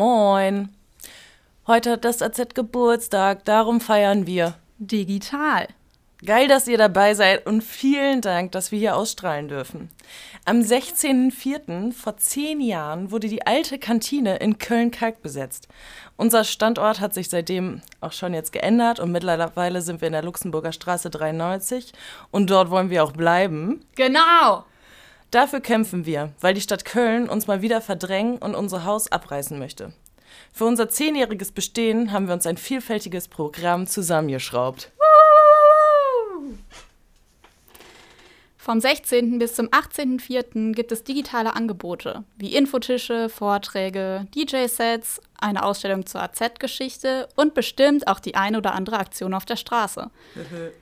Moin. Heute hat das AZ Geburtstag, darum feiern wir. Digital. Geil, dass ihr dabei seid und vielen Dank, dass wir hier ausstrahlen dürfen. Am 16.04. vor zehn Jahren wurde die alte Kantine in Köln-Kalk besetzt. Unser Standort hat sich seitdem auch schon jetzt geändert und mittlerweile sind wir in der Luxemburger Straße 93 und dort wollen wir auch bleiben. Genau. Dafür kämpfen wir, weil die Stadt Köln uns mal wieder verdrängen und unser Haus abreißen möchte. Für unser zehnjähriges Bestehen haben wir uns ein vielfältiges Programm zusammengeschraubt. Vom 16. bis zum 18.04. gibt es digitale Angebote wie Infotische, Vorträge, DJ-Sets, eine Ausstellung zur AZ-Geschichte und bestimmt auch die ein oder andere Aktion auf der Straße.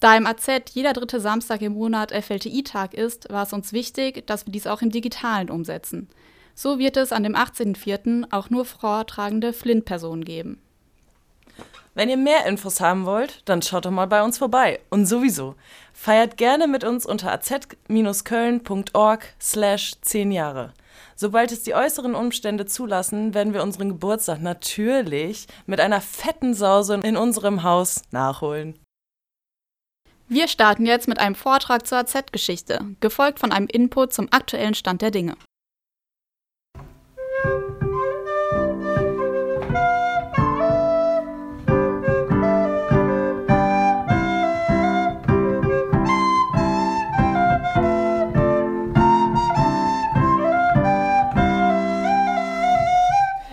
Da im AZ jeder dritte Samstag im Monat FLTI-Tag ist, war es uns wichtig, dass wir dies auch im Digitalen umsetzen. So wird es an dem 18.04. auch nur vortragende Flint-Personen geben. Wenn ihr mehr Infos haben wollt, dann schaut doch mal bei uns vorbei. Und sowieso, feiert gerne mit uns unter az-köln.org slash 10 Jahre. Sobald es die äußeren Umstände zulassen, werden wir unseren Geburtstag natürlich mit einer fetten Sause in unserem Haus nachholen. Wir starten jetzt mit einem Vortrag zur AZ-Geschichte, gefolgt von einem Input zum aktuellen Stand der Dinge.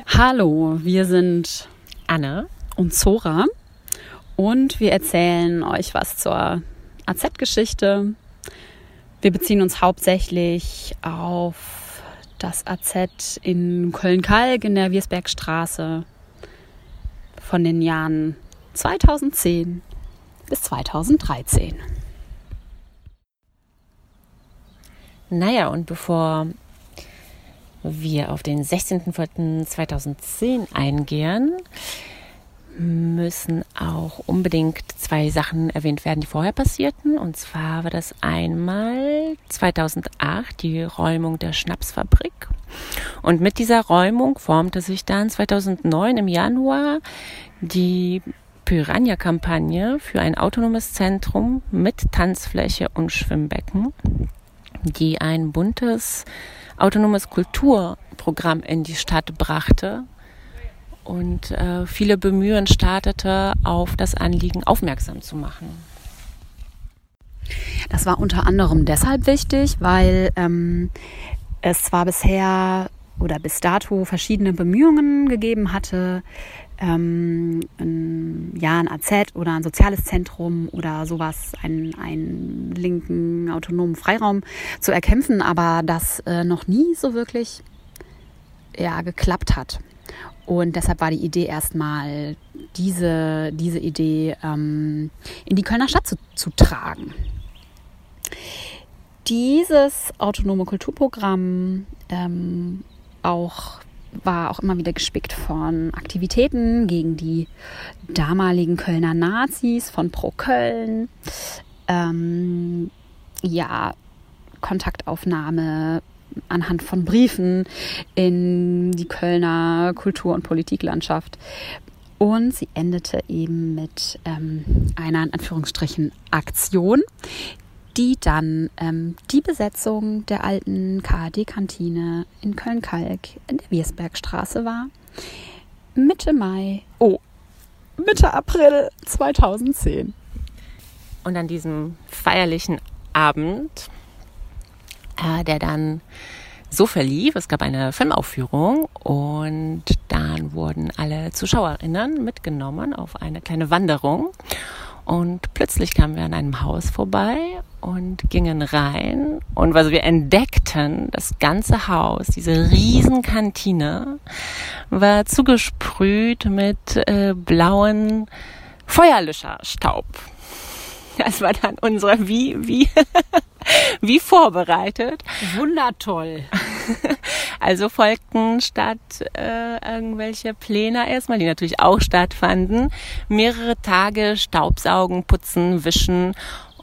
Hallo, wir sind Anne und Zora und wir erzählen euch was zur AZ-Geschichte. Wir beziehen uns hauptsächlich auf das AZ in Köln-Kalk in der Wiersbergstraße von den Jahren 2010 bis 2013. Naja, und bevor wir auf den 16.04.2010 eingehen, müssen auch unbedingt zwei Sachen erwähnt werden, die vorher passierten. Und zwar war das einmal 2008 die Räumung der Schnapsfabrik. Und mit dieser Räumung formte sich dann 2009 im Januar die Piranha-Kampagne für ein autonomes Zentrum mit Tanzfläche und Schwimmbecken, die ein buntes autonomes Kulturprogramm in die Stadt brachte und äh, viele Bemühen startete, auf das Anliegen aufmerksam zu machen. Das war unter anderem deshalb wichtig, weil ähm, es zwar bisher oder bis dato verschiedene Bemühungen gegeben hatte, ähm, ein, ja, ein AZ oder ein soziales Zentrum oder sowas, einen, einen linken autonomen Freiraum zu erkämpfen, aber das äh, noch nie so wirklich ja, geklappt hat. Und deshalb war die Idee erstmal, diese, diese Idee ähm, in die Kölner Stadt zu, zu tragen. Dieses autonome Kulturprogramm ähm, auch war auch immer wieder gespickt von Aktivitäten gegen die damaligen Kölner Nazis von Pro Köln. Ähm, ja, Kontaktaufnahme anhand von Briefen in die Kölner Kultur- und Politiklandschaft. Und sie endete eben mit ähm, einer in Anführungsstrichen Aktion, die dann ähm, die Besetzung der alten KAD-Kantine in Köln-Kalk in der Wiersbergstraße war. Mitte Mai, oh, Mitte April 2010. Und an diesem feierlichen Abend, äh, der dann so verlief, es gab eine Filmaufführung und dann wurden alle Zuschauerinnen mitgenommen auf eine kleine Wanderung. Und plötzlich kamen wir an einem Haus vorbei und gingen rein. Und was wir entdeckten, das ganze Haus, diese Riesenkantine, war zugesprüht mit äh, blauen Feuerlöscherstaub. Das war dann unsere, wie, wie, wie vorbereitet. Wundertoll. Also folgten statt äh, irgendwelche Pläne erstmal, die natürlich auch stattfanden, mehrere Tage Staubsaugen, Putzen, Wischen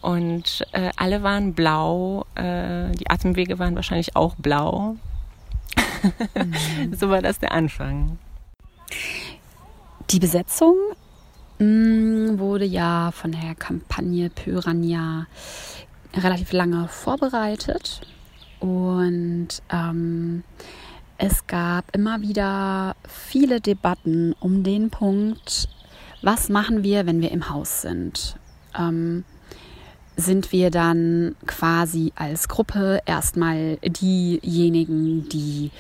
und äh, alle waren blau. Äh, die Atemwege waren wahrscheinlich auch blau. Mhm. so war das der Anfang. Die Besetzung mh, mm, wurde ja von der Kampagne Pyrania relativ lange vorbereitet und ähm, es gab immer wieder viele Debatten um den Punkt, was machen wir, wenn wir im Haus sind? Ähm, sind wir dann quasi als Gruppe erstmal diejenigen, die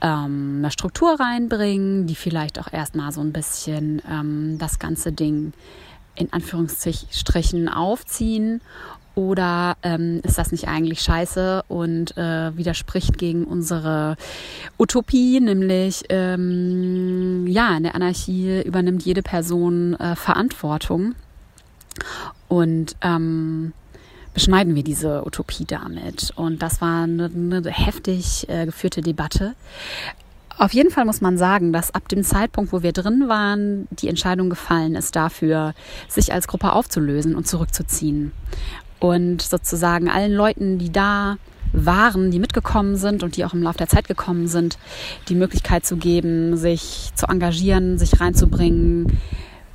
ähm, eine Struktur reinbringen, die vielleicht auch erstmal so ein bisschen ähm, das ganze Ding in Anführungsstrichen aufziehen oder ähm, ist das nicht eigentlich scheiße und äh, widerspricht gegen unsere Utopie, nämlich ähm, ja, in der Anarchie übernimmt jede Person äh, Verantwortung und ähm, beschneiden wir diese Utopie damit. Und das war eine, eine heftig äh, geführte Debatte. Auf jeden Fall muss man sagen, dass ab dem Zeitpunkt, wo wir drin waren, die Entscheidung gefallen ist dafür, sich als Gruppe aufzulösen und zurückzuziehen und sozusagen allen Leuten, die da waren, die mitgekommen sind und die auch im Laufe der Zeit gekommen sind, die Möglichkeit zu geben, sich zu engagieren, sich reinzubringen,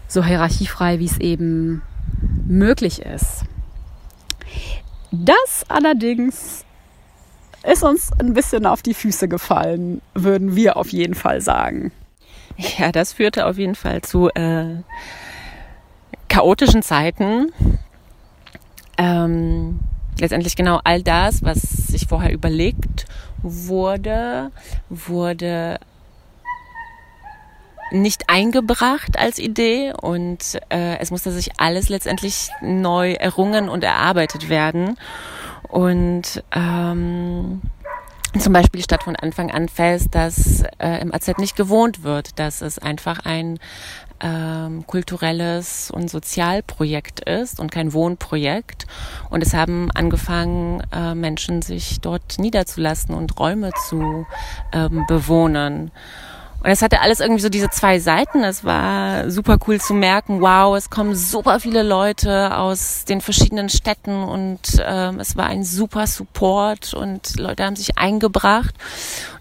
so hierarchiefrei, wie es eben möglich ist. Das allerdings ist uns ein bisschen auf die Füße gefallen, würden wir auf jeden Fall sagen. Ja, das führte auf jeden Fall zu äh, chaotischen Zeiten, ähm, letztendlich genau all das, was sich vorher überlegt wurde, wurde nicht eingebracht als Idee und äh, es musste sich alles letztendlich neu errungen und erarbeitet werden. Und ähm, zum Beispiel stand von Anfang an fest, dass äh, im AZ nicht gewohnt wird, dass es einfach ein ähm, kulturelles und Sozialprojekt ist und kein Wohnprojekt. Und es haben angefangen, äh, Menschen sich dort niederzulassen und Räume zu ähm, bewohnen. Und es hatte alles irgendwie so diese zwei Seiten. Es war super cool zu merken, wow, es kommen super viele Leute aus den verschiedenen Städten und ähm, es war ein super Support und Leute haben sich eingebracht.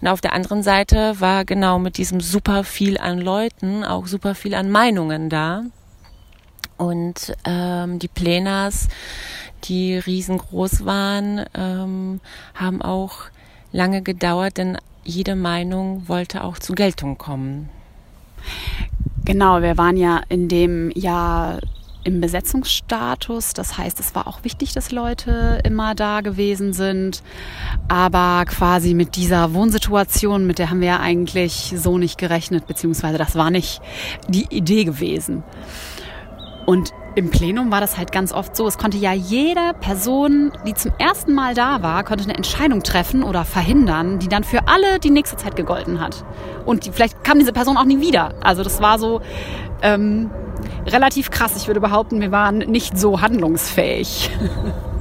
Und auf der anderen Seite war genau mit diesem super viel an Leuten auch super viel an Meinungen da. Und ähm, die Plenars, die riesengroß waren, ähm, haben auch lange gedauert, denn jede Meinung wollte auch zur Geltung kommen. Genau, wir waren ja in dem Jahr im Besetzungsstatus. Das heißt, es war auch wichtig, dass Leute immer da gewesen sind. Aber quasi mit dieser Wohnsituation, mit der haben wir ja eigentlich so nicht gerechnet, beziehungsweise das war nicht die Idee gewesen. Und im Plenum war das halt ganz oft so. Es konnte ja jede Person, die zum ersten Mal da war, konnte eine Entscheidung treffen oder verhindern, die dann für alle die nächste Zeit gegolten hat. Und die, vielleicht kam diese Person auch nie wieder. Also das war so ähm, relativ krass. Ich würde behaupten, wir waren nicht so handlungsfähig.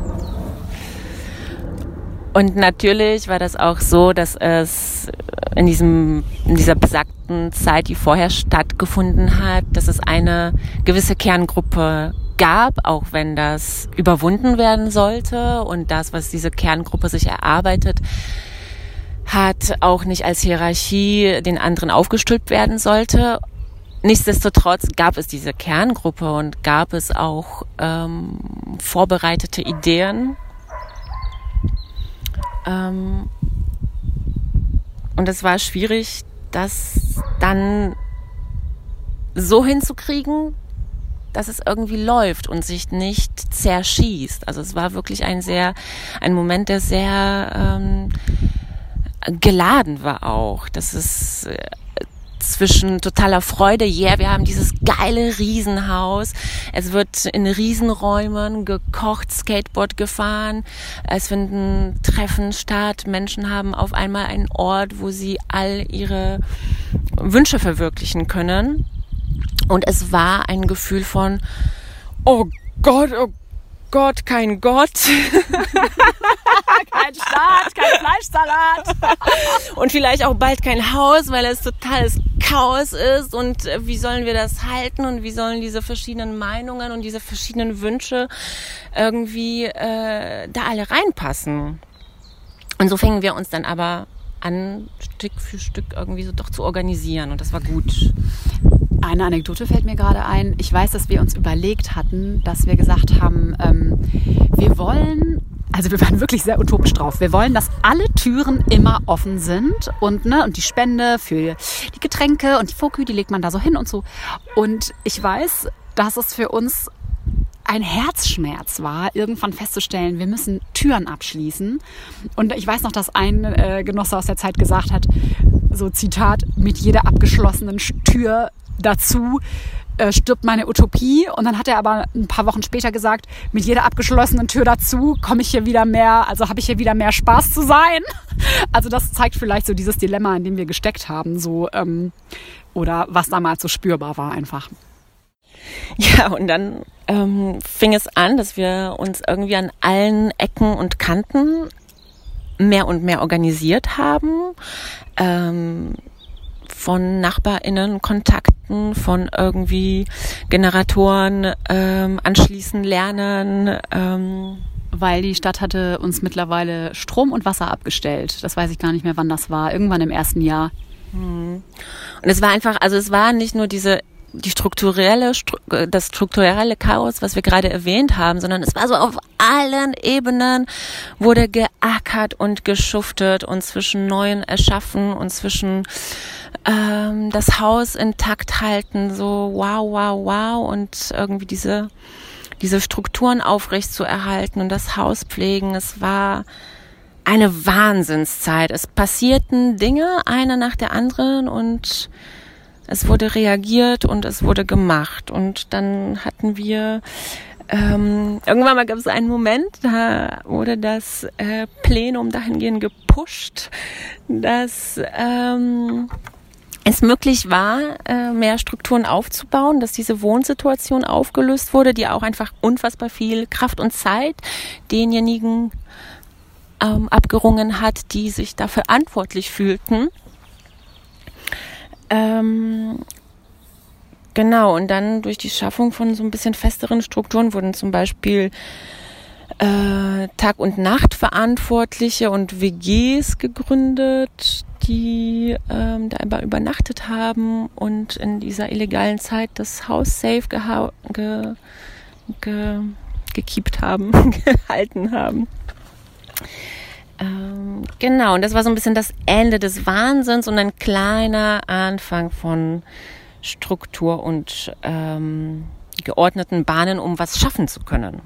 Und natürlich war das auch so, dass es in diesem, in dieser besagten Zeit, die vorher stattgefunden hat, dass es eine gewisse Kerngruppe gab, auch wenn das überwunden werden sollte und das, was diese Kerngruppe sich erarbeitet, hat auch nicht als Hierarchie den anderen aufgestülpt werden sollte. Nichtsdestotrotz gab es diese Kerngruppe und gab es auch ähm, vorbereitete Ideen, ähm, und es war schwierig, das dann so hinzukriegen, dass es irgendwie läuft und sich nicht zerschießt. Also es war wirklich ein sehr, ein Moment, der sehr ähm, geladen war auch. Das ist äh, zwischen totaler Freude, yeah, wir haben dieses geile Riesenhaus. Es wird in Riesenräumen gekocht, Skateboard gefahren. Es finden Treffen statt. Menschen haben auf einmal einen Ort, wo sie all ihre Wünsche verwirklichen können. Und es war ein Gefühl von, oh Gott, oh Gott, kein Gott. kein Staat, kein Fleischsalat. und vielleicht auch bald kein Haus, weil es totales Chaos ist. Und äh, wie sollen wir das halten? Und wie sollen diese verschiedenen Meinungen und diese verschiedenen Wünsche irgendwie äh, da alle reinpassen? Und so fingen wir uns dann aber an, Stück für Stück irgendwie so doch zu organisieren und das war gut. Eine Anekdote fällt mir gerade ein. Ich weiß, dass wir uns überlegt hatten, dass wir gesagt haben, ähm, wir wollen also wir waren wirklich sehr utopisch drauf. Wir wollen, dass alle Türen immer offen sind und, ne, und die Spende für die Getränke und die Fokü, die legt man da so hin und so. Und ich weiß, dass es für uns ein Herzschmerz war, irgendwann festzustellen, wir müssen Türen abschließen. Und ich weiß noch, dass ein äh, Genosse aus der Zeit gesagt hat, so Zitat, mit jeder abgeschlossenen Tür dazu äh, stirbt meine Utopie. Und dann hat er aber ein paar Wochen später gesagt, mit jeder abgeschlossenen Tür dazu komme ich hier wieder mehr, also habe ich hier wieder mehr Spaß zu sein. Also das zeigt vielleicht so dieses Dilemma, in dem wir gesteckt haben, so ähm, oder was damals so spürbar war einfach. Ja, und dann ähm, fing es an, dass wir uns irgendwie an allen Ecken und Kanten mehr und mehr organisiert haben. Ähm, von NachbarInnen Kontakten, von irgendwie Generatoren ähm, anschließen lernen. Ähm. Weil die Stadt hatte uns mittlerweile Strom und Wasser abgestellt. Das weiß ich gar nicht mehr, wann das war. Irgendwann im ersten Jahr. Hm. Und es war einfach, also es war nicht nur diese die strukturelle, das strukturelle Chaos, was wir gerade erwähnt haben, sondern es war so auf allen Ebenen wurde geackert und geschuftet und zwischen neuen erschaffen und zwischen ähm, das Haus intakt halten, so wow, wow, wow und irgendwie diese diese Strukturen aufrecht zu erhalten und das Haus pflegen. Es war eine Wahnsinnszeit. Es passierten Dinge, eine nach der anderen und es wurde reagiert und es wurde gemacht. Und dann hatten wir ähm, irgendwann mal gab es einen Moment, da wurde das äh, Plenum dahingehend gepusht, dass ähm, es möglich war, äh, mehr Strukturen aufzubauen, dass diese Wohnsituation aufgelöst wurde, die auch einfach unfassbar viel Kraft und Zeit denjenigen ähm, abgerungen hat, die sich da verantwortlich fühlten. Ähm, genau, und dann durch die Schaffung von so ein bisschen festeren Strukturen wurden zum Beispiel äh, Tag- und Nachtverantwortliche und WGs gegründet, die ähm, da übernachtet haben und in dieser illegalen Zeit das Haus safe geha ge ge gekiept haben, gehalten haben. Ähm, genau, und das war so ein bisschen das Ende des Wahnsinns und ein kleiner Anfang von Struktur und ähm, geordneten Bahnen, um was schaffen zu können.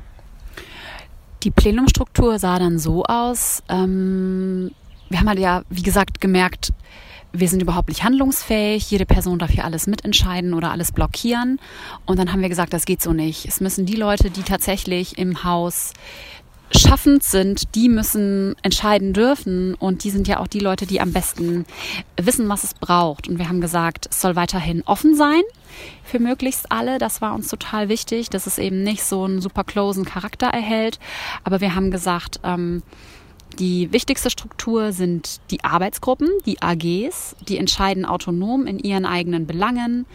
Die Plenumstruktur sah dann so aus. Ähm, wir haben halt ja, wie gesagt, gemerkt, wir sind überhaupt nicht handlungsfähig. Jede Person darf hier alles mitentscheiden oder alles blockieren. Und dann haben wir gesagt, das geht so nicht. Es müssen die Leute, die tatsächlich im Haus schaffend sind, die müssen entscheiden dürfen und die sind ja auch die Leute, die am besten wissen, was es braucht. Und wir haben gesagt, es soll weiterhin offen sein für möglichst alle. Das war uns total wichtig, dass es eben nicht so einen super closen Charakter erhält. Aber wir haben gesagt, ähm, die wichtigste Struktur sind die Arbeitsgruppen, die AGs, die entscheiden autonom in ihren eigenen Belangen.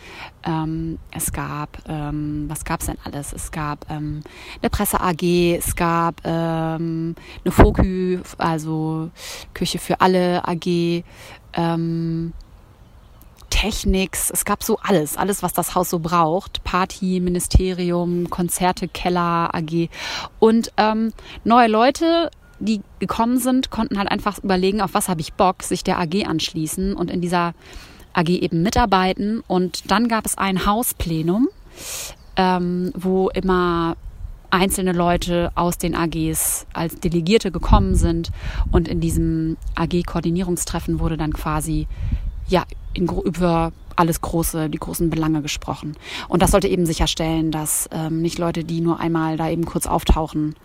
Ähm, es gab, ähm, was gab es denn alles? Es gab ähm, eine Presse AG, es gab ähm, eine FOKÜ, also Küche für alle AG. Ähm, Techniks, es gab so alles, alles, was das Haus so braucht. Party, Ministerium, Konzerte, Keller, AG. Und ähm, neue Leute die gekommen sind, konnten halt einfach überlegen, auf was habe ich Bock, sich der AG anschließen und in dieser AG eben mitarbeiten. Und dann gab es ein Hausplenum, ähm, wo immer einzelne Leute aus den AGs als Delegierte gekommen sind. Und in diesem AG-Koordinierungstreffen wurde dann quasi ja, in, über alles Große, die großen Belange gesprochen. Und das sollte eben sicherstellen, dass ähm, nicht Leute, die nur einmal da eben kurz auftauchen,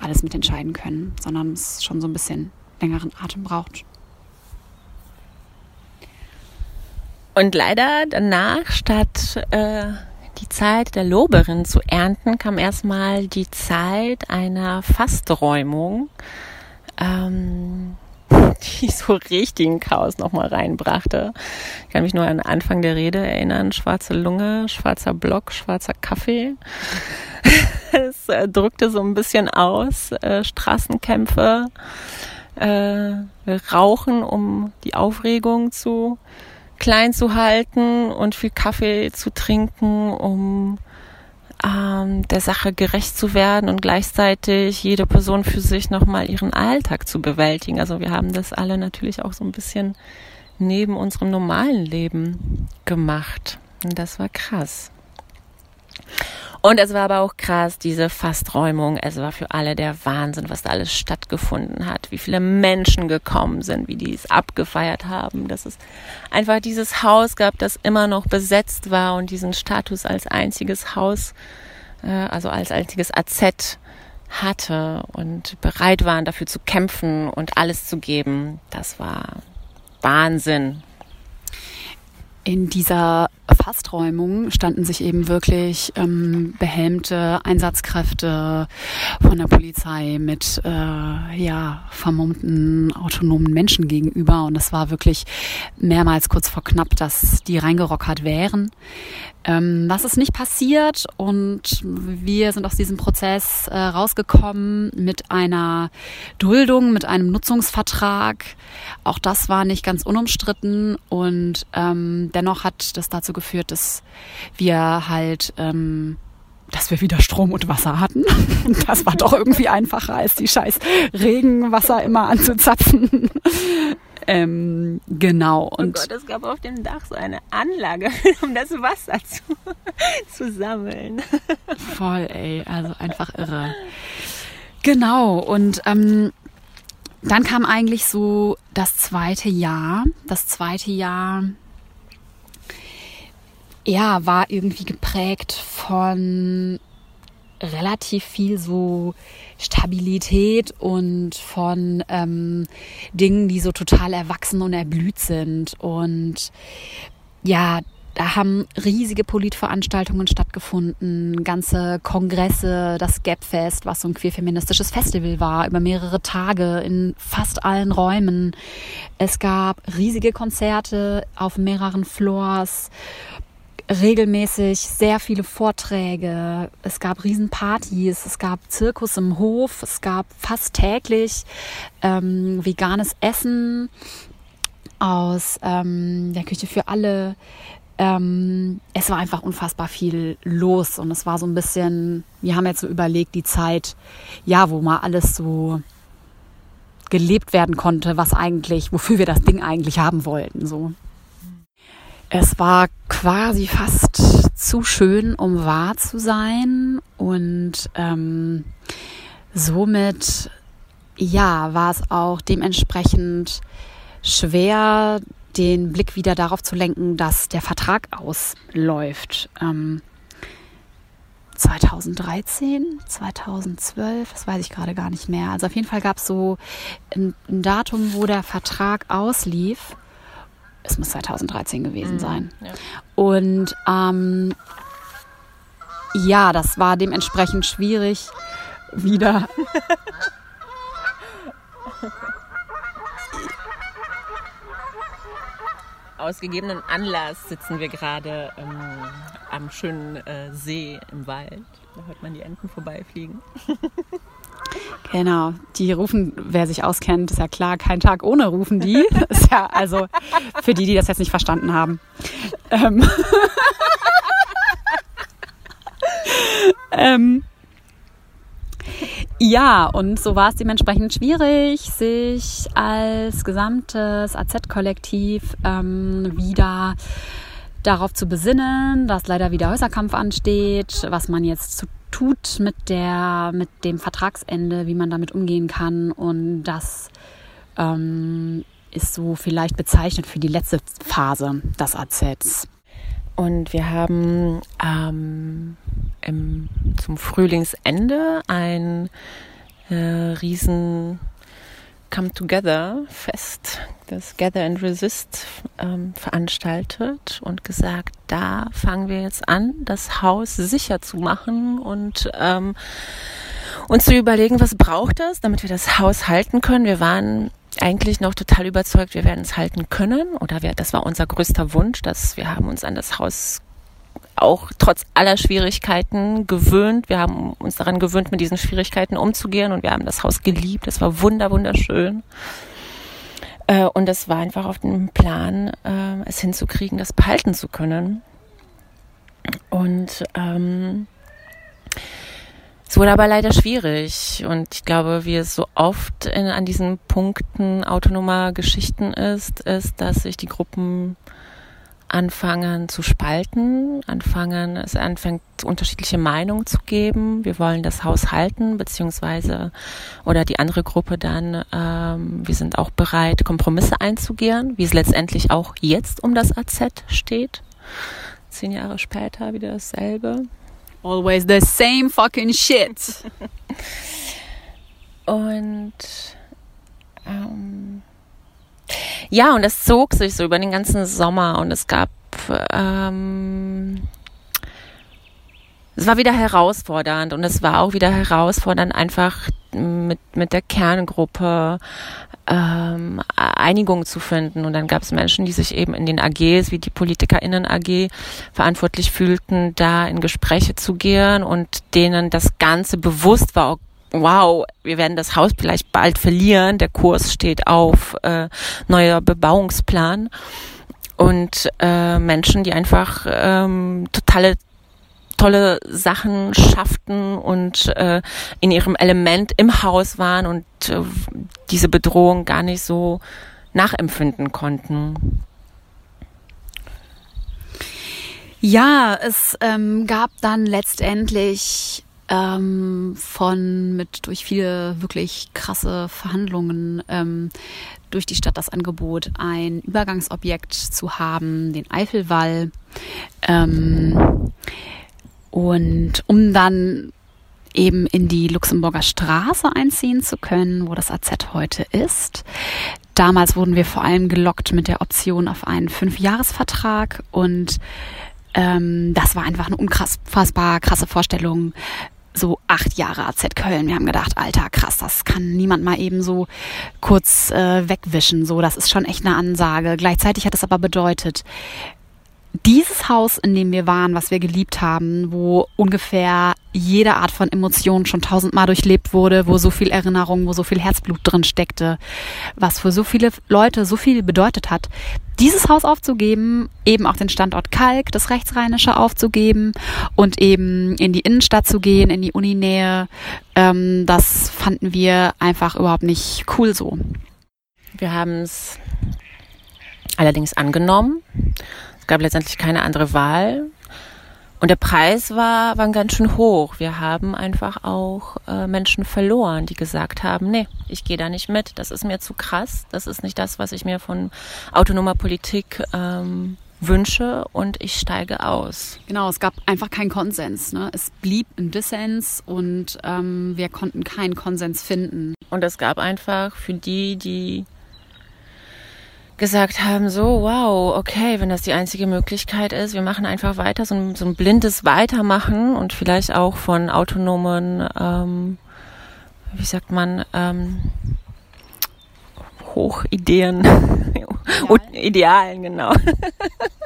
alles mitentscheiden können, sondern es schon so ein bisschen längeren Atem braucht. Und leider danach, statt äh, die Zeit der Loberin zu ernten, kam erstmal die Zeit einer Fasträumung, ähm, die so richtigen Chaos nochmal reinbrachte. Ich kann mich nur an den Anfang der Rede erinnern. Schwarze Lunge, schwarzer Block, schwarzer Kaffee. Äh, drückte so ein bisschen aus. Äh, Straßenkämpfe. äh, rauchen, um die Aufregung zu klein zu halten und viel Kaffee zu trinken, um ähm, der Sache gerecht zu werden und gleichzeitig jede Person für sich nochmal ihren Alltag zu bewältigen. Also wir haben das alle natürlich auch so ein bisschen neben unserem normalen Leben gemacht. Und das war krass. Und es war aber auch krass, diese Fasträumung. Es war für alle der Wahnsinn, was da alles stattgefunden hat, wie viele Menschen gekommen sind, wie die es abgefeiert haben, dass es einfach dieses Haus gab, das immer noch besetzt war und diesen Status als einziges Haus, äh, also als einziges AZ hatte und bereit waren, dafür zu kämpfen und alles zu geben. Das war Wahnsinn. In dieser Fasträumung standen sich eben wirklich ähm, behelmte Einsatzkräfte von der Polizei mit äh, ja, vermummten autonomen Menschen gegenüber. Und es war wirklich mehrmals kurz vor knapp, dass die reingerockert wären. Ähm, das ist nicht passiert und wir sind aus diesem Prozess äh, rausgekommen mit einer Duldung, mit einem Nutzungsvertrag. Auch das war nicht ganz unumstritten und ähm, dennoch hat das dazu geführt, dass wir halt ähm, dass wir wieder Strom und Wasser hatten. Das war doch irgendwie einfacher, als die scheiß Regenwasser immer anzuzapfen. Ähm, genau. Oh und oh Gott, es gab auf dem Dach so eine Anlage, um das Wasser zu, zu sammeln. Voll, ey. Also einfach irre. Genau. Und ähm, dann kam eigentlich so das zweite Jahr. Das zweite Jahr ja, war irgendwie geprägt von relativ viel so Stabilität und von ähm, Dingen, die so total erwachsen und erblüht sind. Und ja, da haben riesige Politveranstaltungen stattgefunden, ganze Kongresse, das Gapfest, was so ein queerfeministisches Festival war, über mehrere Tage in fast allen Räumen. Es gab riesige Konzerte auf mehreren Floors regelmäßig sehr viele Vorträge. Es gab Riesenpartys, es gab Zirkus im Hof, es gab fast täglich ähm, veganes Essen aus ähm, der Küche für alle. Ähm, es war einfach unfassbar viel los und es war so ein bisschen, wir haben jetzt so überlegt, die Zeit, ja, wo mal alles so gelebt werden konnte, was eigentlich, wofür wir das Ding eigentlich haben wollten, so. Es war quasi fast zu schön, um wahr zu sein und ähm, somit ja war es auch dementsprechend schwer, den Blick wieder darauf zu lenken, dass der Vertrag ausläuft. Ähm, 2013, 2012, das weiß ich gerade gar nicht mehr. Also auf jeden Fall gab es so ein, ein Datum, wo der Vertrag auslief es muss 2013 gewesen mhm. sein. Ja. Und ähm, ja, das war dementsprechend schwierig, wieder. Aus gegebenen Anlass sitzen wir gerade ähm, am schönen äh, See im Wald. Da hört man die Enten vorbeifliegen. Genau, die rufen, wer sich auskennt, ist ja klar, kein Tag ohne rufen die. Ist ja also für die, die das jetzt nicht verstanden haben. Ähm, ähm, ja, und so war es dementsprechend schwierig, sich als gesamtes AZ-Kollektiv ähm, wieder darauf zu besinnen, dass leider wieder Häuserkampf ansteht, was man jetzt zu tut mit, der, mit dem Vertragsende, wie man damit umgehen kann. Und das ähm, ist so vielleicht bezeichnet für die letzte Phase des AZs. Und wir haben ähm, im, zum Frühlingsende ein äh, riesen Come Together Fest, das Gather and Resist ähm, veranstaltet und gesagt, da fangen wir jetzt an, das Haus sicher zu machen und ähm, uns zu überlegen, was braucht es, damit wir das Haus halten können. Wir waren eigentlich noch total überzeugt, wir werden es halten können oder wir, das war unser größter Wunsch, dass wir haben uns an das Haus auch trotz aller Schwierigkeiten gewöhnt. Wir haben uns daran gewöhnt, mit diesen Schwierigkeiten umzugehen und wir haben das Haus geliebt. Es war wunder, wunderschön. Äh, und es war einfach auf dem Plan, äh, es hinzukriegen, das behalten zu können. Und ähm, es wurde aber leider schwierig und ich glaube, wie es so oft in, an diesen Punkten autonomer Geschichten ist, ist, dass sich die Gruppen anfangen zu spalten, anfangen, es anfängt unterschiedliche Meinungen zu geben. Wir wollen das Haus halten, beziehungsweise oder die andere Gruppe dann, ähm, wir sind auch bereit, Kompromisse einzugehen, wie es letztendlich auch jetzt um das AZ steht. Zehn Jahre später wieder dasselbe. Always the same fucking shit. Und ähm, ja, und es zog sich so über den ganzen Sommer und es gab ähm, es war wieder herausfordernd und es war auch wieder herausfordernd, einfach mit, mit der Kerngruppe ähm, Einigung zu finden. Und dann gab es Menschen, die sich eben in den AGs, wie die PolitikerInnen AG, verantwortlich fühlten, da in Gespräche zu gehen und denen das Ganze bewusst war, wow, wir werden das Haus vielleicht bald verlieren, der Kurs steht auf äh, neuer Bebauungsplan. Und äh, Menschen, die einfach ähm, totale tolle Sachen schafften und äh, in ihrem Element im Haus waren und äh, diese Bedrohung gar nicht so nachempfinden konnten. Ja, es ähm, gab dann letztendlich ähm, von mit durch viele wirklich krasse Verhandlungen ähm, durch die Stadt das Angebot, ein Übergangsobjekt zu haben, den Eifelwall. Ähm, und um dann eben in die Luxemburger Straße einziehen zu können, wo das AZ heute ist. Damals wurden wir vor allem gelockt mit der Option auf einen Fünfjahresvertrag und ähm, das war einfach eine unfassbar krasse Vorstellung. So acht Jahre AZ Köln. Wir haben gedacht, alter, krass, das kann niemand mal eben so kurz äh, wegwischen. So, das ist schon echt eine Ansage. Gleichzeitig hat es aber bedeutet, dieses Haus, in dem wir waren, was wir geliebt haben, wo ungefähr jede Art von Emotion schon tausendmal durchlebt wurde, wo so viel Erinnerung, wo so viel Herzblut drin steckte, was für so viele Leute so viel bedeutet hat, dieses Haus aufzugeben, eben auch den Standort Kalk, das Rechtsrheinische aufzugeben und eben in die Innenstadt zu gehen, in die Uninähe, ähm, das fanden wir einfach überhaupt nicht cool so. Wir haben es allerdings angenommen gab letztendlich keine andere Wahl. Und der Preis war, war ganz schön hoch. Wir haben einfach auch äh, Menschen verloren, die gesagt haben, nee, ich gehe da nicht mit, das ist mir zu krass, das ist nicht das, was ich mir von autonomer Politik ähm, wünsche und ich steige aus. Genau, es gab einfach keinen Konsens. Ne? Es blieb ein Dissens und ähm, wir konnten keinen Konsens finden. Und es gab einfach für die, die gesagt haben, so, wow, okay, wenn das die einzige Möglichkeit ist, wir machen einfach weiter, so ein, so ein blindes Weitermachen und vielleicht auch von autonomen, ähm, wie sagt man, ähm, Hochideen, Idealen, Idealen genau.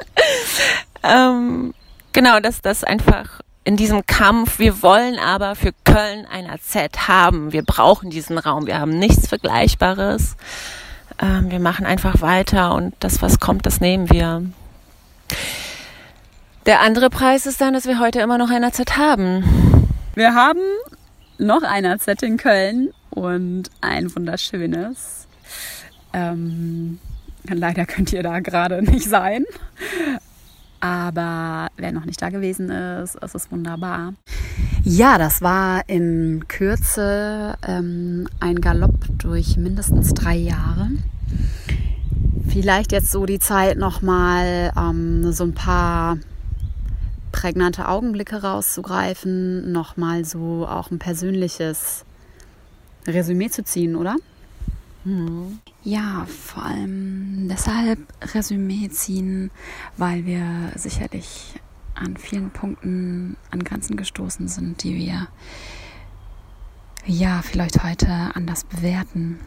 ähm, genau, dass das einfach in diesem Kampf, wir wollen aber für Köln ein AZ haben, wir brauchen diesen Raum, wir haben nichts Vergleichbares ähm, wir machen einfach weiter und das, was kommt, das nehmen wir. Der andere Preis ist dann, dass wir heute immer noch ein AZ haben. Wir haben noch ein AZ in Köln und ein wunderschönes. Ähm, leider könnt ihr da gerade nicht sein. Aber wer noch nicht da gewesen ist, es ist wunderbar. Ja, das war in Kürze ähm, ein Galopp durch mindestens drei Jahre. Vielleicht jetzt so die Zeit nochmal ähm, so ein paar prägnante Augenblicke rauszugreifen, nochmal so auch ein persönliches Resümee zu ziehen, oder? Mhm. Ja, vor allem deshalb Resümee ziehen, weil wir sicherlich an vielen Punkten an Grenzen gestoßen sind, die wir ja vielleicht heute anders bewerten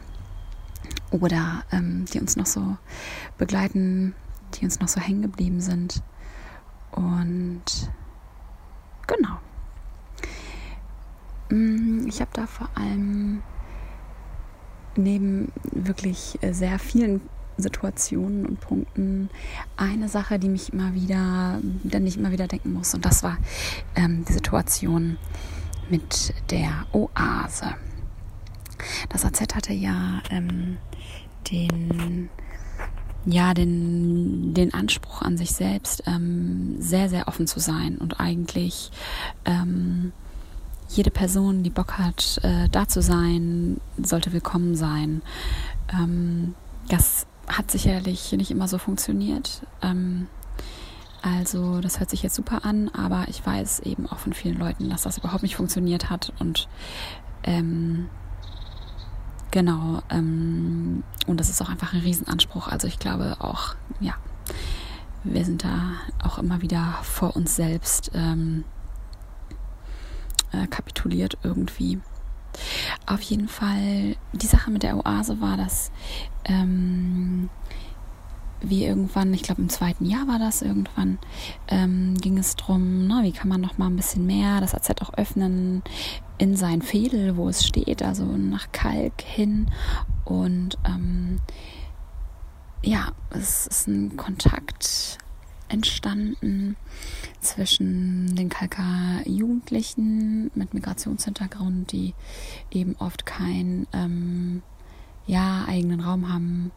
oder ähm, die uns noch so begleiten, die uns noch so hängen geblieben sind. Und genau. Mm, ich habe da vor allem neben wirklich äh, sehr vielen Situationen und Punkten eine Sache, die mich immer wieder, dann ich immer wieder denken muss. Und das war ähm, die Situation mit der Oase. Das AZ hatte ja ähm, den ja, den, den Anspruch an sich selbst, ähm, sehr, sehr offen zu sein und eigentlich ähm, jede Person, die Bock hat, äh, da zu sein, sollte willkommen sein. Ähm, das hat sicherlich nicht immer so funktioniert. Ähm, also das hört sich jetzt super an, aber ich weiß eben auch von vielen Leuten, dass das überhaupt nicht funktioniert hat und ähm, genau ähm, und das ist auch einfach ein Riesenanspruch. Also ich glaube auch, ja, wir sind da auch immer wieder vor uns selbst ähm, äh, kapituliert irgendwie. Auf jeden Fall, die Sache mit der Oase war, dass ähm, wir irgendwann, ich glaube im zweiten Jahr war das irgendwann, ähm, ging es darum, wie kann man noch mal ein bisschen mehr das AZ auch öffnen in sein Fädel, wo es steht, also nach Kalk hin. Und ähm, ja, es ist ein Kontakt entstanden zwischen den Kalker Jugendlichen mit Migrationshintergrund, die eben oft keinen ähm, ja, eigenen Raum haben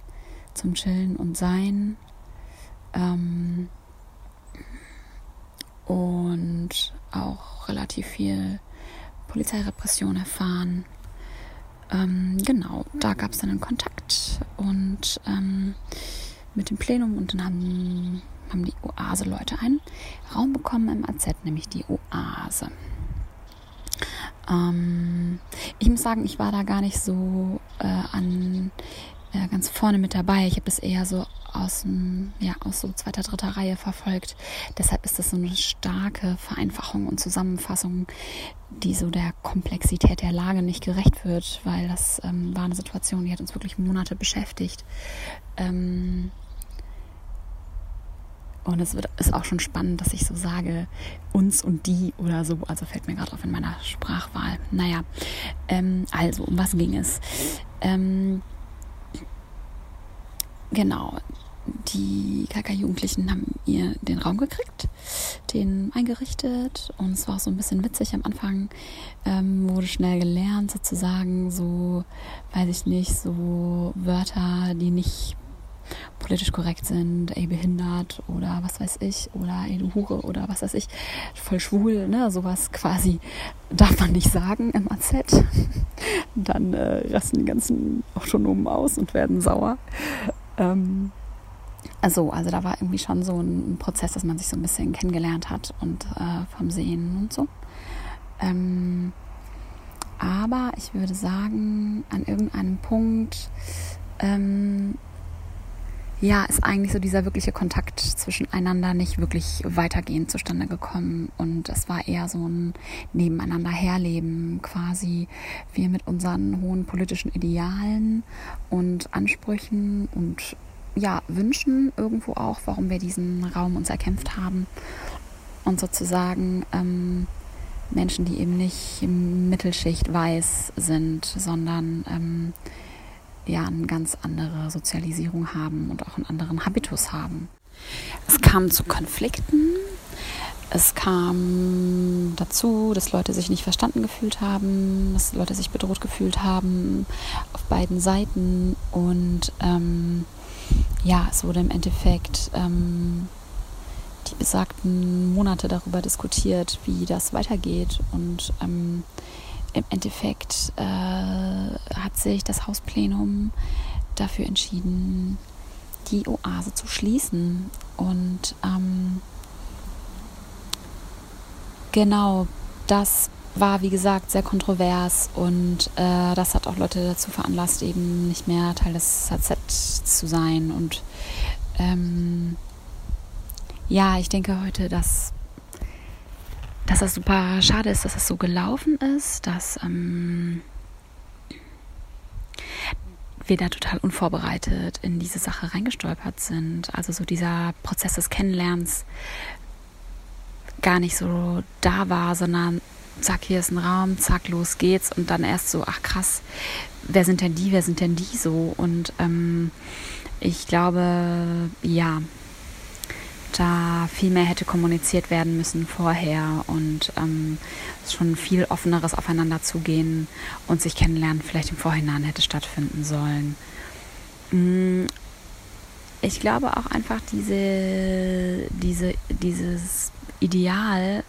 zum Chillen und Sein. Ähm, und auch relativ viel Polizeirepression erfahren. Ähm, genau, da gab es dann einen Kontakt und ähm, mit dem Plenum und dann haben haben die Oase-Leute einen Raum bekommen im AZ, nämlich die Oase. Ähm, ich muss sagen, ich war da gar nicht so äh, an äh, ganz vorne mit dabei. Ich habe das eher so aus, ja, aus so zweiter, dritter Reihe verfolgt. Deshalb ist das so eine starke Vereinfachung und Zusammenfassung, die so der Komplexität der Lage nicht gerecht wird, weil das ähm, war eine Situation, die hat uns wirklich Monate beschäftigt. Ähm, und es wird, ist auch schon spannend, dass ich so sage, uns und die oder so. Also fällt mir gerade auf in meiner Sprachwahl. Naja, ähm, also, um was ging es? Ähm, genau, die KK-Jugendlichen haben ihr den Raum gekriegt, den eingerichtet und es war auch so ein bisschen witzig am Anfang. Ähm, wurde schnell gelernt, sozusagen, so, weiß ich nicht, so Wörter, die nicht politisch korrekt sind, ey, behindert oder was weiß ich, oder ey, du Hure oder was weiß ich, voll schwul, ne, sowas quasi darf man nicht sagen im AZ. Dann äh, rasten die ganzen Autonomen aus und werden sauer. Ähm, also, also da war irgendwie schon so ein Prozess, dass man sich so ein bisschen kennengelernt hat und äh, vom Sehen und so. Ähm, aber ich würde sagen, an irgendeinem Punkt ähm, ja, ist eigentlich so dieser wirkliche Kontakt zwischeneinander nicht wirklich weitergehend zustande gekommen. Und es war eher so ein Nebeneinander herleben, quasi wir mit unseren hohen politischen Idealen und Ansprüchen und ja, Wünschen irgendwo auch, warum wir diesen Raum uns erkämpft haben. Und sozusagen ähm, Menschen, die eben nicht Mittelschicht weiß sind, sondern ähm, ja eine ganz andere Sozialisierung haben und auch einen anderen Habitus haben. Es kam zu Konflikten. Es kam dazu, dass Leute sich nicht verstanden gefühlt haben, dass Leute sich bedroht gefühlt haben auf beiden Seiten. Und ähm, ja, es wurde im Endeffekt ähm, die besagten Monate darüber diskutiert, wie das weitergeht. Und ähm, im Endeffekt äh, hat sich das Hausplenum dafür entschieden, die Oase zu schließen. Und ähm, genau, das war, wie gesagt, sehr kontrovers und äh, das hat auch Leute dazu veranlasst, eben nicht mehr Teil des HZ zu sein. Und ähm, ja, ich denke heute, dass dass das super schade ist, dass das so gelaufen ist, dass ähm, wir da total unvorbereitet in diese Sache reingestolpert sind. Also so dieser Prozess des Kennenlernens gar nicht so da war, sondern zack, hier ist ein Raum, zack, los geht's und dann erst so, ach krass, wer sind denn die, wer sind denn die so? Und ähm, ich glaube, ja, da viel mehr hätte kommuniziert werden müssen vorher und ähm, schon viel offeneres Aufeinander zugehen und sich kennenlernen vielleicht im Vorhinein hätte stattfinden sollen. Mm, ich glaube auch einfach diese, diese, dieses Ideal,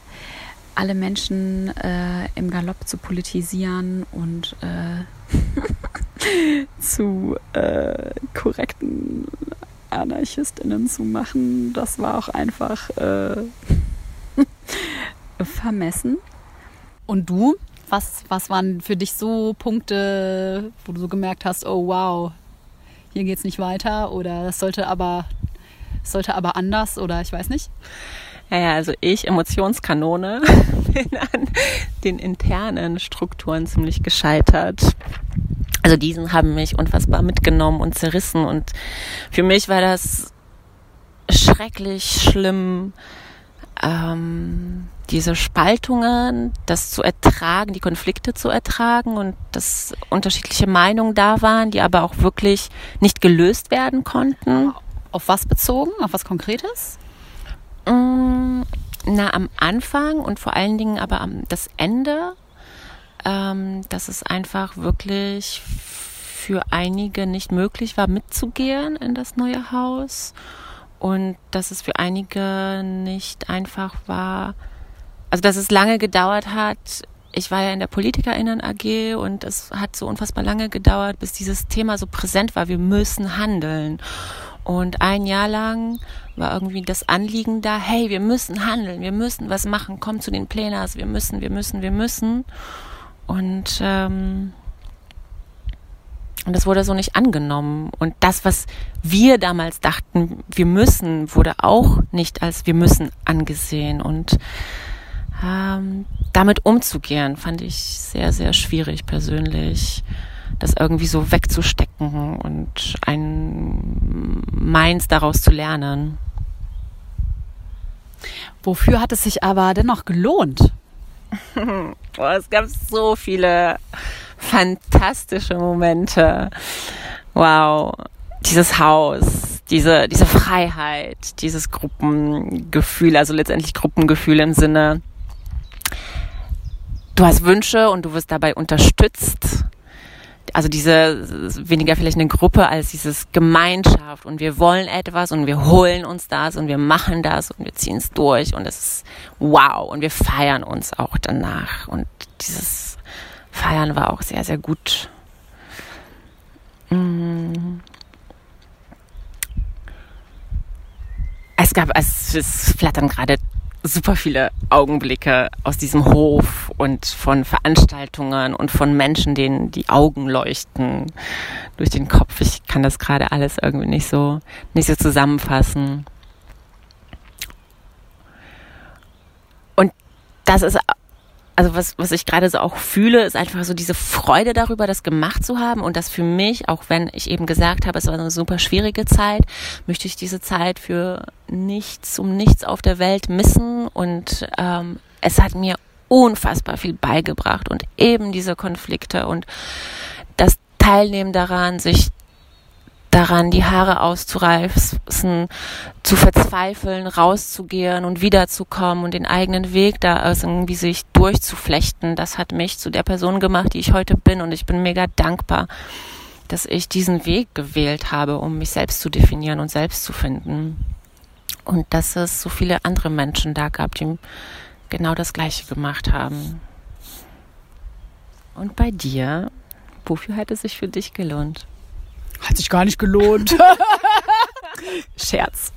alle Menschen äh, im Galopp zu politisieren und äh, zu äh, korrekten AnarchistInnen zu machen, das war auch einfach äh, vermessen. Und du? Was, was waren für dich so Punkte, wo du so gemerkt hast, oh wow, hier geht es nicht weiter oder das sollte aber, sollte aber anders oder ich weiß nicht? Ja, also ich, Emotionskanone, bin an den internen Strukturen ziemlich gescheitert. Also diesen haben mich unfassbar mitgenommen und zerrissen und für mich war das schrecklich schlimm, ähm, diese Spaltungen, das zu ertragen, die Konflikte zu ertragen und dass unterschiedliche Meinungen da waren, die aber auch wirklich nicht gelöst werden konnten. Auf was bezogen? Auf was Konkretes? Mm, na, am Anfang und vor allen Dingen aber am das Ende, ähm, dass es einfach wirklich für einige nicht möglich war, mitzugehen in das neue Haus und dass es für einige nicht einfach war, also dass es lange gedauert hat. Ich war ja in der Politikerinnen AG und es hat so unfassbar lange gedauert, bis dieses Thema so präsent war. Wir müssen handeln. Und ein Jahr lang war irgendwie das Anliegen da, hey, wir müssen handeln, wir müssen was machen, komm zu den Plänas, wir müssen, wir müssen, wir müssen. Und ähm, und das wurde so nicht angenommen. Und das, was wir damals dachten, wir müssen, wurde auch nicht als wir müssen angesehen. Und ähm, damit umzugehen, fand ich sehr, sehr schwierig persönlich. Das irgendwie so wegzustecken und ein meins daraus zu lernen. Wofür hat es sich aber dennoch gelohnt? Boah, es gab so viele fantastische Momente. Wow, dieses Haus, diese, diese Freiheit, dieses Gruppengefühl, also letztendlich Gruppengefühl im Sinne, du hast Wünsche und du wirst dabei unterstützt. Also diese weniger vielleicht eine Gruppe als dieses Gemeinschaft und wir wollen etwas und wir holen uns das und wir machen das und wir ziehen es durch und es ist wow und wir feiern uns auch danach und dieses Feiern war auch sehr, sehr gut. Mm. Es gab, es, es flattern gerade super viele Augenblicke aus diesem Hof und von Veranstaltungen und von Menschen, denen die Augen leuchten durch den Kopf. Ich kann das gerade alles irgendwie nicht so, nicht so zusammenfassen. Und das ist also was, was ich gerade so auch fühle, ist einfach so diese Freude darüber, das gemacht zu haben. Und das für mich, auch wenn ich eben gesagt habe, es war eine super schwierige Zeit, möchte ich diese Zeit für nichts, um nichts auf der Welt missen. Und ähm, es hat mir unfassbar viel beigebracht. Und eben diese Konflikte und das Teilnehmen daran, sich daran, die Haare auszureißen, zu verzweifeln, rauszugehen und wiederzukommen und den eigenen Weg da irgendwie sich durchzuflechten. Das hat mich zu der Person gemacht, die ich heute bin und ich bin mega dankbar, dass ich diesen Weg gewählt habe, um mich selbst zu definieren und selbst zu finden. Und dass es so viele andere Menschen da gab, die genau das Gleiche gemacht haben. Und bei dir, wofür hat es sich für dich gelohnt? Hat sich gar nicht gelohnt. Scherz.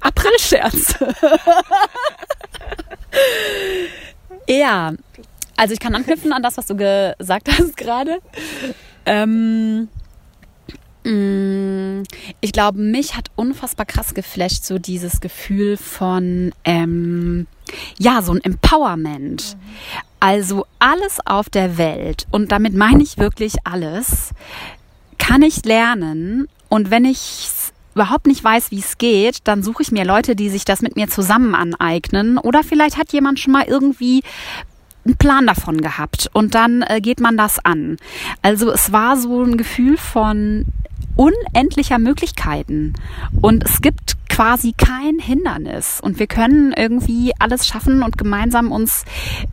April-Scherz. ja, also ich kann anknüpfen an das, was du gesagt hast gerade. Ähm, mm, ich glaube, mich hat unfassbar krass geflasht, so dieses Gefühl von, ähm, ja, so ein Empowerment. Also alles auf der Welt, und damit meine ich wirklich alles, kann ich lernen und wenn ich überhaupt nicht weiß, wie es geht, dann suche ich mir Leute, die sich das mit mir zusammen aneignen. Oder vielleicht hat jemand schon mal irgendwie einen Plan davon gehabt und dann äh, geht man das an. Also es war so ein Gefühl von unendlicher Möglichkeiten und es gibt quasi kein Hindernis. Und wir können irgendwie alles schaffen und gemeinsam uns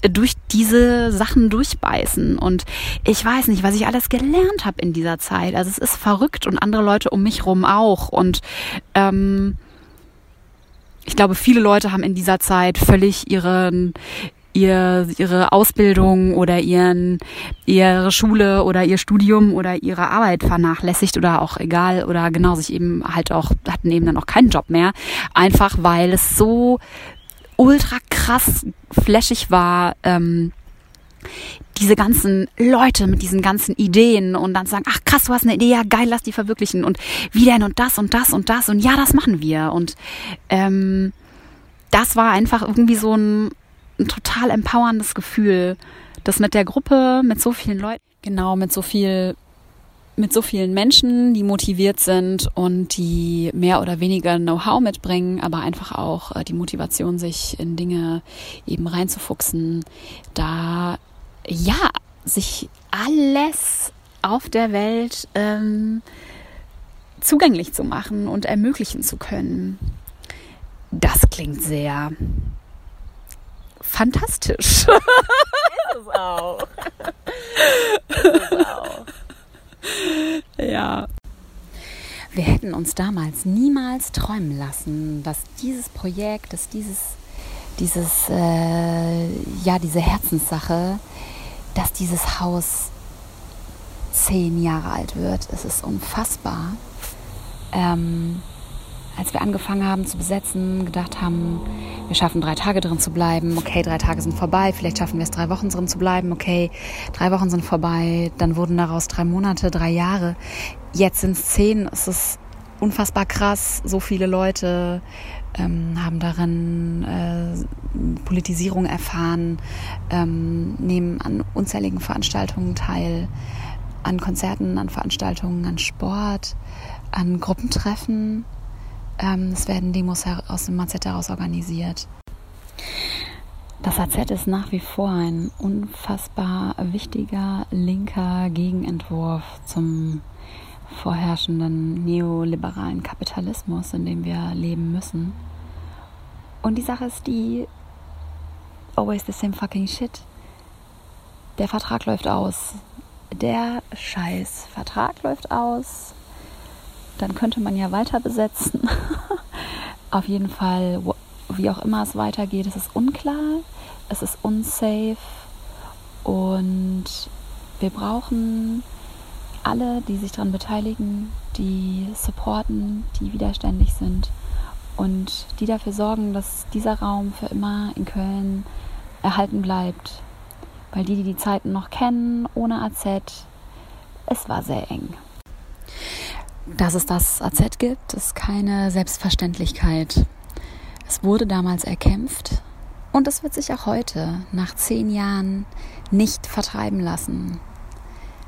durch diese Sachen durchbeißen. Und ich weiß nicht, was ich alles gelernt habe in dieser Zeit. Also es ist verrückt und andere Leute um mich rum auch. Und ähm, ich glaube, viele Leute haben in dieser Zeit völlig ihren ihr, ihre Ausbildung oder ihren, ihre Schule oder ihr Studium oder ihre Arbeit vernachlässigt oder auch egal oder genau sich eben halt auch, hatten eben dann auch keinen Job mehr. Einfach weil es so ultra krass flashig war, ähm, diese ganzen Leute mit diesen ganzen Ideen und dann sagen, ach krass, du hast eine Idee, ja geil, lass die verwirklichen und wie denn und das und das und das und ja, das machen wir und ähm, das war einfach irgendwie so ein ein total empowerndes Gefühl, das mit der Gruppe, mit so vielen Leuten, genau, mit so viel mit so vielen Menschen, die motiviert sind und die mehr oder weniger Know-how mitbringen, aber einfach auch äh, die Motivation, sich in Dinge eben reinzufuchsen, da ja, sich alles auf der Welt ähm, zugänglich zu machen und ermöglichen zu können. Das klingt sehr fantastisch. Ist es auch. Ist es auch. Ja. Wir hätten uns damals niemals träumen lassen, dass dieses Projekt, dass dieses, dieses, äh, ja, diese Herzenssache, dass dieses Haus zehn Jahre alt wird. Es ist unfassbar. Ähm, als wir angefangen haben zu besetzen, gedacht haben, wir schaffen drei Tage drin zu bleiben. Okay, drei Tage sind vorbei. Vielleicht schaffen wir es, drei Wochen drin zu bleiben. Okay, drei Wochen sind vorbei. Dann wurden daraus drei Monate, drei Jahre. Jetzt sind es zehn. Es ist unfassbar krass. So viele Leute ähm, haben darin äh, Politisierung erfahren, ähm, nehmen an unzähligen Veranstaltungen teil, an Konzerten, an Veranstaltungen, an Sport, an Gruppentreffen. Ähm, es werden Demos aus dem AZ heraus organisiert. Das AZ ist nach wie vor ein unfassbar wichtiger linker Gegenentwurf zum vorherrschenden neoliberalen Kapitalismus, in dem wir leben müssen. Und die Sache ist die, always the same fucking shit. Der Vertrag läuft aus. Der scheiß Vertrag läuft aus dann könnte man ja weiter besetzen. Auf jeden Fall, wie auch immer es weitergeht, es ist unklar, es ist unsafe und wir brauchen alle, die sich daran beteiligen, die supporten, die widerständig sind und die dafür sorgen, dass dieser Raum für immer in Köln erhalten bleibt. Weil die, die die Zeiten noch kennen, ohne AZ, es war sehr eng. Dass es das AZ gibt, ist keine Selbstverständlichkeit. Es wurde damals erkämpft und es wird sich auch heute, nach zehn Jahren, nicht vertreiben lassen.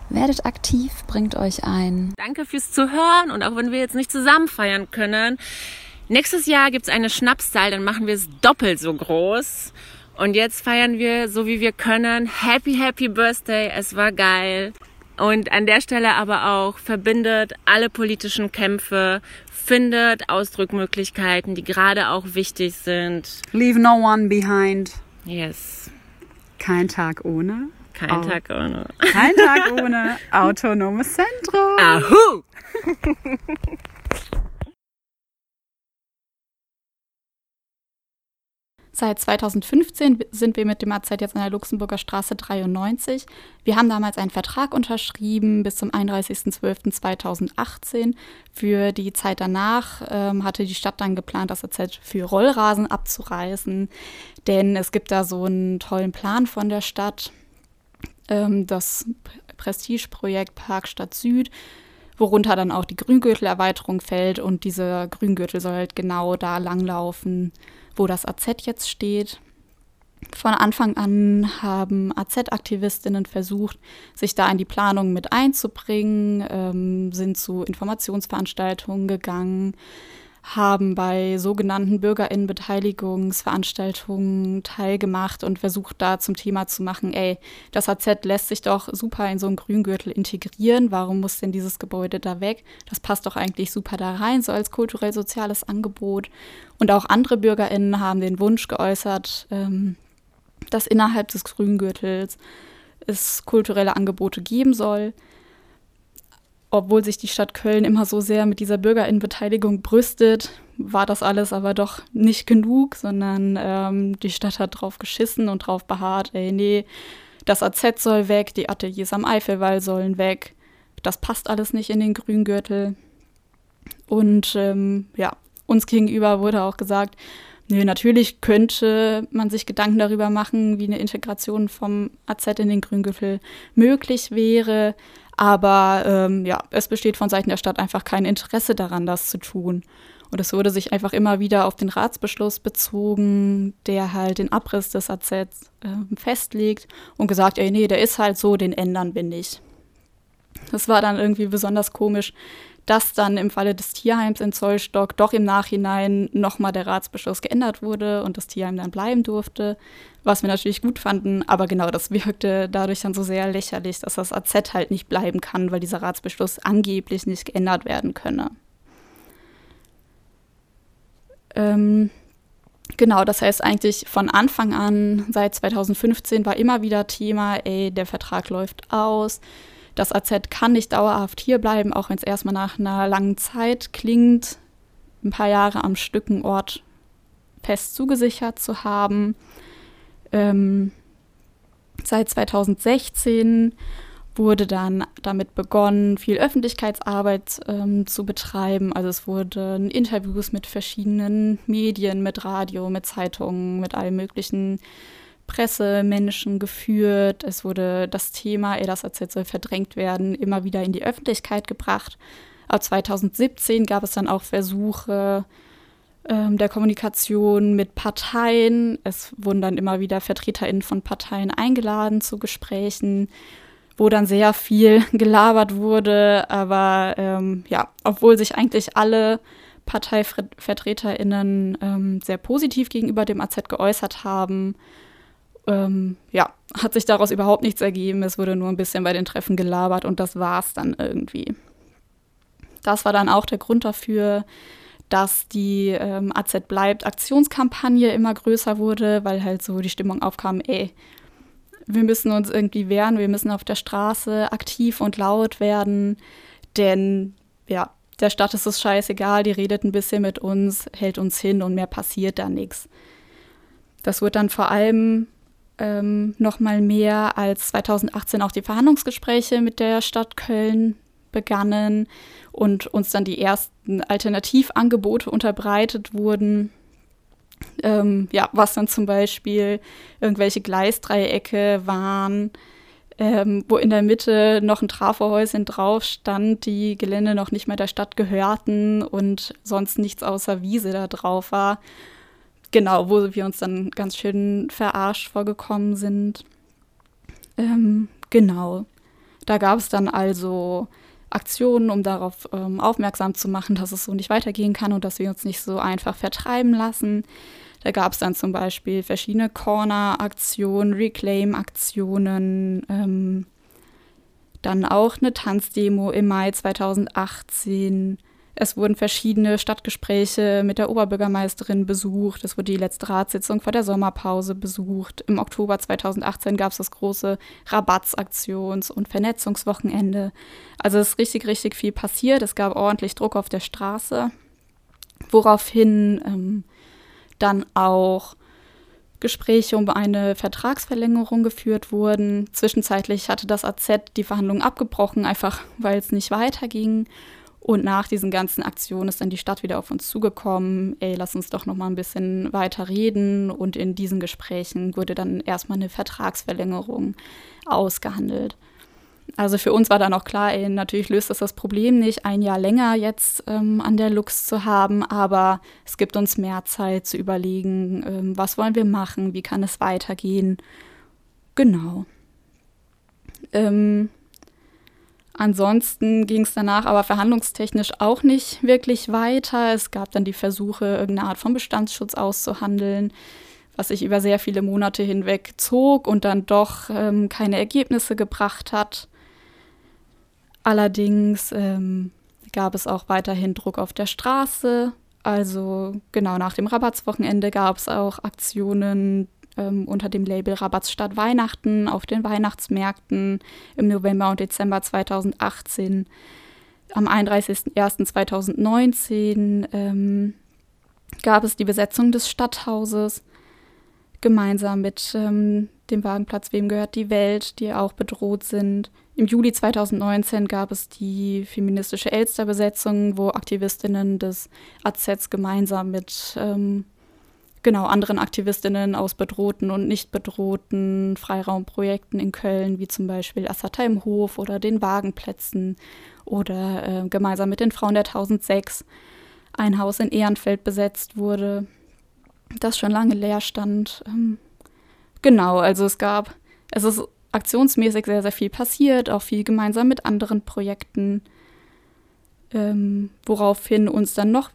Werdet aktiv, bringt euch ein. Danke fürs Zuhören und auch wenn wir jetzt nicht zusammen feiern können, nächstes Jahr gibt es eine Schnapszahl, dann machen wir es doppelt so groß. Und jetzt feiern wir so wie wir können. Happy, happy Birthday. Es war geil. Und an der Stelle aber auch verbindet alle politischen Kämpfe, findet Ausdruckmöglichkeiten, die gerade auch wichtig sind. Leave no one behind. Yes. Kein Tag ohne. Kein Au Tag ohne. Kein Tag ohne autonomes Zentrum. Ahu! Seit 2015 sind wir mit dem AZ jetzt an der Luxemburger Straße 93. Wir haben damals einen Vertrag unterschrieben bis zum 31.12.2018. Für die Zeit danach ähm, hatte die Stadt dann geplant, das AZ für Rollrasen abzureißen. Denn es gibt da so einen tollen Plan von der Stadt, ähm, das Prestigeprojekt Parkstadt Süd worunter dann auch die Grüngürtelerweiterung fällt und dieser Grüngürtel soll halt genau da langlaufen, wo das AZ jetzt steht. Von Anfang an haben AZ-Aktivistinnen versucht, sich da in die Planung mit einzubringen, ähm, sind zu Informationsveranstaltungen gegangen, haben bei sogenannten Bürgerinnenbeteiligungsveranstaltungen teilgemacht und versucht da zum Thema zu machen, ey, das AZ lässt sich doch super in so einen Grüngürtel integrieren, warum muss denn dieses Gebäude da weg? Das passt doch eigentlich super da rein, so als kulturell-soziales Angebot. Und auch andere Bürgerinnen haben den Wunsch geäußert, ähm, dass innerhalb des Grüngürtels es kulturelle Angebote geben soll obwohl sich die Stadt Köln immer so sehr mit dieser Bürgerinnenbeteiligung brüstet, war das alles aber doch nicht genug, sondern ähm, die Stadt hat drauf geschissen und drauf beharrt, ey, nee, das AZ soll weg, die Ateliers am Eifelwall sollen weg. Das passt alles nicht in den Grüngürtel. Und ähm, ja, uns gegenüber wurde auch gesagt, nö, natürlich könnte man sich Gedanken darüber machen, wie eine Integration vom AZ in den Grüngürtel möglich wäre. Aber ähm, ja, es besteht von Seiten der Stadt einfach kein Interesse daran, das zu tun. Und es wurde sich einfach immer wieder auf den Ratsbeschluss bezogen, der halt den Abriss des AZ äh, festlegt und gesagt, ey, nee, der ist halt so, den ändern wir nicht. Das war dann irgendwie besonders komisch, dass dann im Falle des Tierheims in Zollstock doch im Nachhinein nochmal der Ratsbeschluss geändert wurde und das Tierheim dann bleiben durfte, was wir natürlich gut fanden, aber genau das wirkte dadurch dann so sehr lächerlich, dass das AZ halt nicht bleiben kann, weil dieser Ratsbeschluss angeblich nicht geändert werden könne. Ähm, Genau, das heißt eigentlich von Anfang an, seit 2015 war immer wieder Thema, ey, der Vertrag läuft aus, das AZ kann nicht dauerhaft hier bleiben, auch wenn es erstmal nach einer langen Zeit klingt, ein paar Jahre am Stück Ort fest zugesichert zu haben. Ähm, seit 2016 wurde dann damit begonnen, viel Öffentlichkeitsarbeit ähm, zu betreiben. Also es wurden Interviews mit verschiedenen Medien, mit Radio, mit Zeitungen, mit allen möglichen Pressemenschen geführt. Es wurde das Thema, das erzählt soll verdrängt werden, immer wieder in die Öffentlichkeit gebracht. Ab 2017 gab es dann auch Versuche ähm, der Kommunikation mit Parteien. Es wurden dann immer wieder VertreterInnen von Parteien eingeladen zu Gesprächen, wo dann sehr viel gelabert wurde. Aber ähm, ja, obwohl sich eigentlich alle ParteivertreterInnen ähm, sehr positiv gegenüber dem AZ geäußert haben, ähm, ja, hat sich daraus überhaupt nichts ergeben. Es wurde nur ein bisschen bei den Treffen gelabert und das war es dann irgendwie. Das war dann auch der Grund dafür, dass die ähm, AZ bleibt Aktionskampagne immer größer wurde, weil halt so die Stimmung aufkam, ey, wir müssen uns irgendwie wehren, wir müssen auf der Straße aktiv und laut werden, denn ja, der Stadt ist es scheißegal, die redet ein bisschen mit uns, hält uns hin und mehr passiert da nichts. Das wird dann vor allem ähm, noch mal mehr als 2018 auch die Verhandlungsgespräche mit der Stadt Köln begannen und uns dann die ersten Alternativangebote unterbreitet wurden. Ähm, ja, was dann zum Beispiel irgendwelche Gleisdreiecke waren, ähm, wo in der Mitte noch ein Trafohäuschen drauf stand, die Gelände noch nicht mehr der Stadt gehörten und sonst nichts außer Wiese da drauf war. Genau, wo wir uns dann ganz schön verarscht vorgekommen sind. Ähm, genau. Da gab es dann also Aktionen, um darauf ähm, aufmerksam zu machen, dass es so nicht weitergehen kann und dass wir uns nicht so einfach vertreiben lassen. Da gab es dann zum Beispiel verschiedene Corner-Aktionen, Reclaim-Aktionen, ähm, dann auch eine Tanzdemo im Mai 2018 es wurden verschiedene Stadtgespräche mit der Oberbürgermeisterin besucht. Es wurde die letzte Ratssitzung vor der Sommerpause besucht. Im Oktober 2018 gab es das große Rabattsaktions- und Vernetzungswochenende. Also es ist richtig, richtig viel passiert. Es gab ordentlich Druck auf der Straße, woraufhin ähm, dann auch Gespräche um eine Vertragsverlängerung geführt wurden. Zwischenzeitlich hatte das AZ die Verhandlungen abgebrochen, einfach weil es nicht weiterging. Und nach diesen ganzen Aktionen ist dann die Stadt wieder auf uns zugekommen, ey, lass uns doch noch mal ein bisschen weiter reden. Und in diesen Gesprächen wurde dann erstmal eine Vertragsverlängerung ausgehandelt. Also für uns war dann auch klar, ey, natürlich löst das das Problem nicht, ein Jahr länger jetzt ähm, an der Lux zu haben, aber es gibt uns mehr Zeit zu überlegen, ähm, was wollen wir machen, wie kann es weitergehen. Genau. Ähm, ansonsten ging es danach aber verhandlungstechnisch auch nicht wirklich weiter. Es gab dann die Versuche, irgendeine Art von Bestandsschutz auszuhandeln was sich über sehr viele Monate hinweg zog und dann doch ähm, keine Ergebnisse gebracht hat. Allerdings ähm, gab es auch weiterhin Druck auf der Straße. Also genau nach dem Rabattswochenende gab es auch Aktionen ähm, unter dem Label Rabatts statt Weihnachten auf den Weihnachtsmärkten im November und Dezember 2018. Am 31.01.2019 ähm, gab es die Besetzung des Stadthauses gemeinsam mit ähm, dem Wagenplatz Wem gehört die Welt, die auch bedroht sind. Im Juli 2019 gab es die feministische Elster-Besetzung, wo Aktivistinnen des AZs gemeinsam mit ähm, genau anderen Aktivistinnen aus bedrohten und nicht bedrohten Freiraumprojekten in Köln, wie zum Beispiel Assata im Hof oder den Wagenplätzen oder äh, gemeinsam mit den Frauen der 1006 ein Haus in Ehrenfeld besetzt wurde das schon lange leer stand. Ähm, genau, also es gab, es ist aktionsmäßig sehr, sehr viel passiert, auch viel gemeinsam mit anderen Projekten, ähm, woraufhin uns dann noch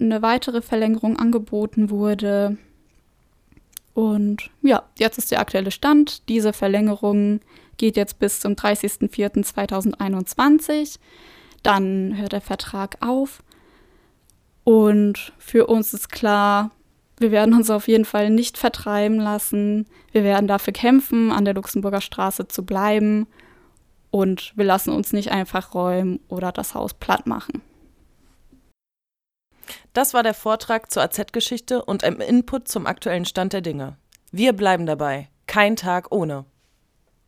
eine weitere Verlängerung angeboten wurde. Und ja, jetzt ist der aktuelle Stand. Diese Verlängerung geht jetzt bis zum 30.04.2021. Dann hört der Vertrag auf. Und für uns ist klar, wir werden uns auf jeden Fall nicht vertreiben lassen. Wir werden dafür kämpfen, an der Luxemburger Straße zu bleiben. Und wir lassen uns nicht einfach räumen oder das Haus platt machen. Das war der Vortrag zur AZ-Geschichte und ein Input zum aktuellen Stand der Dinge. Wir bleiben dabei. Kein Tag ohne.